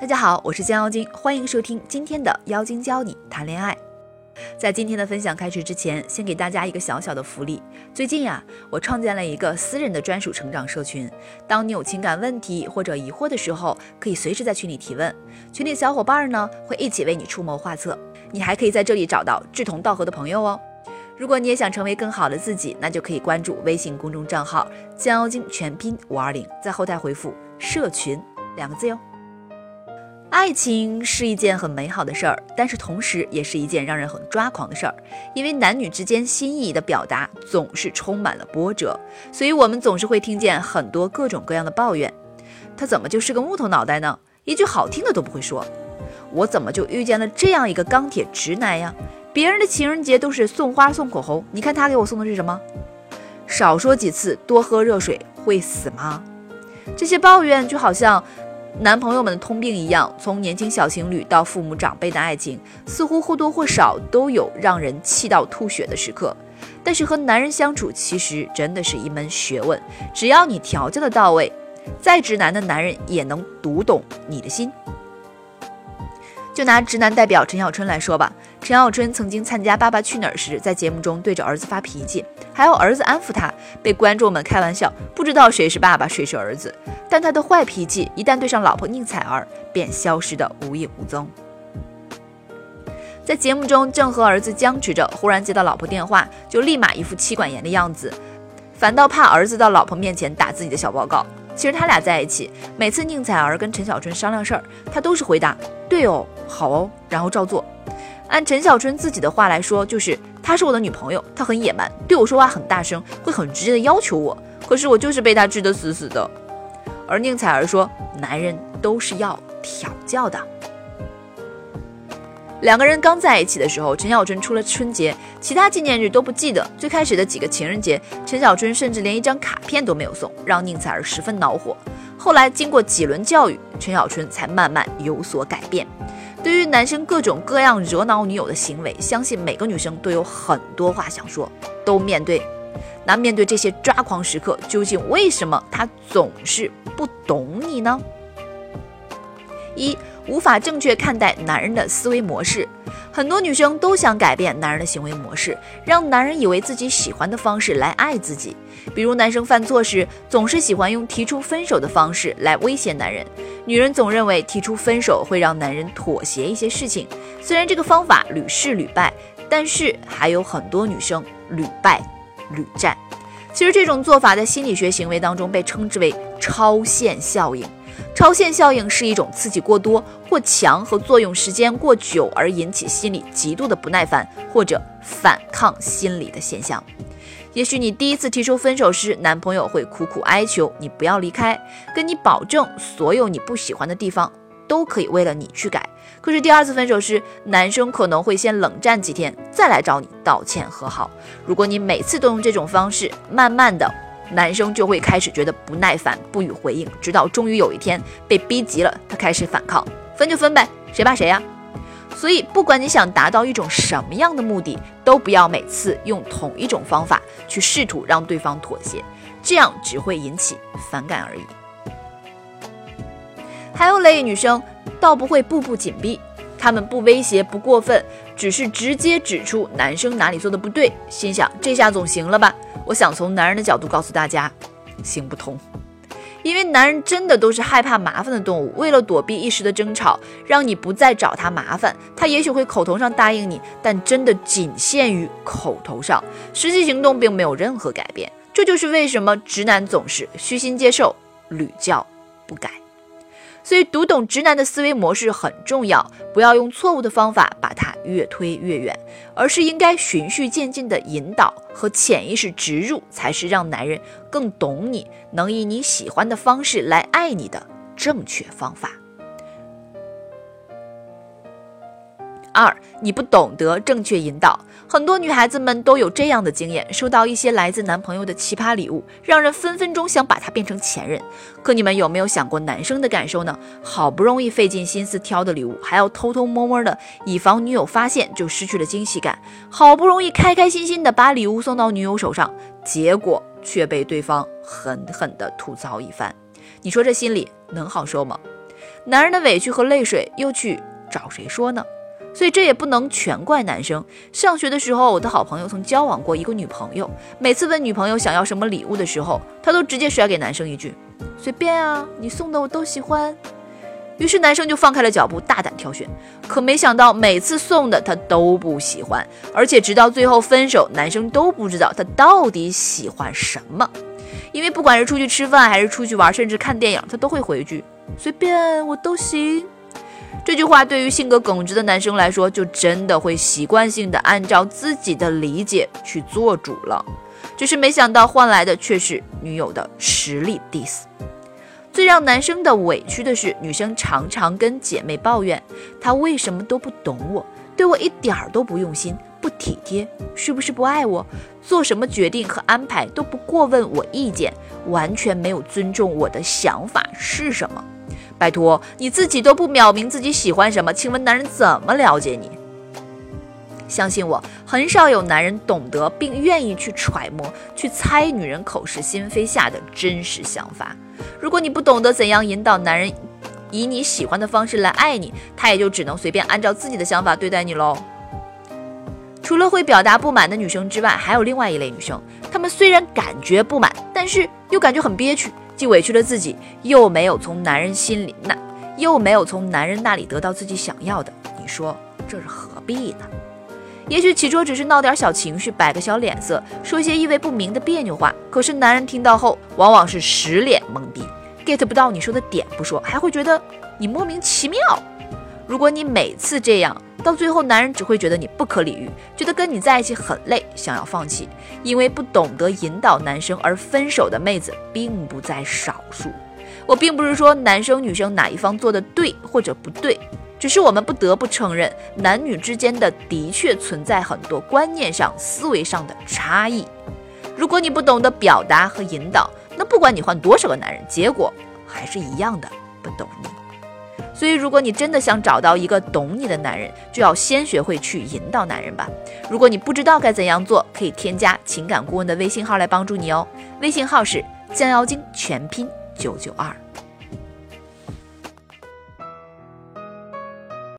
大家好，我是江妖精，欢迎收听今天的妖精教你谈恋爱。在今天的分享开始之前，先给大家一个小小的福利。最近呀，我创建了一个私人的专属成长社群，当你有情感问题或者疑惑的时候，可以随时在群里提问，群里小伙伴呢会一起为你出谋划策。你还可以在这里找到志同道合的朋友哦。如果你也想成为更好的自己，那就可以关注微信公众账号“江妖精”全拼五二零，在后台回复“社群”两个字哟。爱情是一件很美好的事儿，但是同时也是一件让人很抓狂的事儿，因为男女之间心意的表达总是充满了波折，所以我们总是会听见很多各种各样的抱怨。他怎么就是个木头脑袋呢？一句好听的都不会说。我怎么就遇见了这样一个钢铁直男呀？别人的情人节都是送花送口红，你看他给我送的是什么？少说几次，多喝热水会死吗？这些抱怨就好像。男朋友们的通病一样，从年轻小情侣到父母长辈的爱情，似乎或多或少都有让人气到吐血的时刻。但是和男人相处，其实真的是一门学问，只要你调教的到位，再直男的男人也能读懂你的心。就拿直男代表陈小春来说吧，陈小春曾经参加《爸爸去哪儿》时，在节目中对着儿子发脾气，还要儿子安抚他，被观众们开玩笑，不知道谁是爸爸，谁是儿子。但他的坏脾气一旦对上老婆宁采儿，便消失得无影无踪。在节目中，正和儿子僵持着，忽然接到老婆电话，就立马一副妻管严的样子，反倒怕儿子到老婆面前打自己的小报告。其实他俩在一起，每次宁采儿跟陈小春商量事儿，他都是回答“对哦，好哦”，然后照做。按陈小春自己的话来说，就是她是我的女朋友，她很野蛮，对我说话很大声，会很直接的要求我，可是我就是被她治得死死的。而宁采儿说，男人都是要调教的。两个人刚在一起的时候，陈小春除了春节，其他纪念日都不记得。最开始的几个情人节，陈小春甚至连一张卡片都没有送，让宁采儿十分恼火。后来经过几轮教育，陈小春才慢慢有所改变。对于男生各种各样惹恼女友的行为，相信每个女生都有很多话想说，都面对。那面对这些抓狂时刻，究竟为什么他总是不懂你呢？一。无法正确看待男人的思维模式，很多女生都想改变男人的行为模式，让男人以为自己喜欢的方式来爱自己。比如男生犯错时，总是喜欢用提出分手的方式来威胁男人；女人总认为提出分手会让男人妥协一些事情。虽然这个方法屡试屡败，但是还有很多女生屡败屡战。其实这种做法在心理学行为当中被称之为超限效应。超限效应是一种刺激过多、过强和作用时间过久而引起心理极度的不耐烦或者反抗心理的现象。也许你第一次提出分手时，男朋友会苦苦哀求你不要离开，跟你保证所有你不喜欢的地方都可以为了你去改。可是第二次分手时，男生可能会先冷战几天，再来找你道歉和好。如果你每次都用这种方式，慢慢的。男生就会开始觉得不耐烦，不予回应，直到终于有一天被逼急了，他开始反抗，分就分呗，谁怕谁呀？所以，不管你想达到一种什么样的目的，都不要每次用同一种方法去试图让对方妥协，这样只会引起反感而已。还有类女生，倒不会步步紧逼，她们不威胁，不过分，只是直接指出男生哪里做的不对，心想这下总行了吧。我想从男人的角度告诉大家，行不通，因为男人真的都是害怕麻烦的动物。为了躲避一时的争吵，让你不再找他麻烦，他也许会口头上答应你，但真的仅限于口头上，实际行动并没有任何改变。这就是为什么直男总是虚心接受，屡教不改。所以，读懂直男的思维模式很重要，不要用错误的方法把他越推越远，而是应该循序渐进的引导和潜意识植入，才是让男人更懂你，能以你喜欢的方式来爱你的正确方法。二，你不懂得正确引导。很多女孩子们都有这样的经验：收到一些来自男朋友的奇葩礼物，让人分分钟想把他变成前任。可你们有没有想过男生的感受呢？好不容易费尽心思挑的礼物，还要偷偷摸摸的，以防女友发现，就失去了惊喜感。好不容易开开心心的把礼物送到女友手上，结果却被对方狠狠的吐槽一番。你说这心里能好受吗？男人的委屈和泪水又去找谁说呢？所以这也不能全怪男生。上学的时候，我的好朋友曾交往过一个女朋友，每次问女朋友想要什么礼物的时候，他都直接甩给男生一句：“随便啊，你送的我都喜欢。”于是男生就放开了脚步，大胆挑选。可没想到，每次送的他都不喜欢，而且直到最后分手，男生都不知道他到底喜欢什么。因为不管是出去吃饭，还是出去玩，甚至看电影，他都会回一句“随便，我都行”。这句话对于性格耿直的男生来说，就真的会习惯性的按照自己的理解去做主了。只是没想到换来的却是女友的实力 diss。最让男生的委屈的是，女生常常跟姐妹抱怨，他为什么都不懂我，对我一点儿都不用心，不体贴，是不是不爱我？做什么决定和安排都不过问我意见，完全没有尊重我的想法是什么？拜托，你自己都不表明自己喜欢什么，请问男人怎么了解你？相信我，很少有男人懂得并愿意去揣摩、去猜女人口是心非下的真实想法。如果你不懂得怎样引导男人以你喜欢的方式来爱你，他也就只能随便按照自己的想法对待你喽。除了会表达不满的女生之外，还有另外一类女生，她们虽然感觉不满，但是又感觉很憋屈，既委屈了自己，又没有从男人心里那又没有从男人那里得到自己想要的。你说这是何必呢？也许起初只是闹点小情绪，摆个小脸色，说些意味不明的别扭话。可是男人听到后，往往是十脸懵逼，get 不到你说的点不说，还会觉得你莫名其妙。如果你每次这样，到最后男人只会觉得你不可理喻，觉得跟你在一起很累，想要放弃。因为不懂得引导男生而分手的妹子并不在少数。我并不是说男生女生哪一方做的对或者不对。只是我们不得不承认，男女之间的的确存在很多观念上、思维上的差异。如果你不懂得表达和引导，那不管你换多少个男人，结果还是一样的不懂你。所以，如果你真的想找到一个懂你的男人，就要先学会去引导男人吧。如果你不知道该怎样做，可以添加情感顾问的微信号来帮助你哦。微信号是降妖精全拼九九二。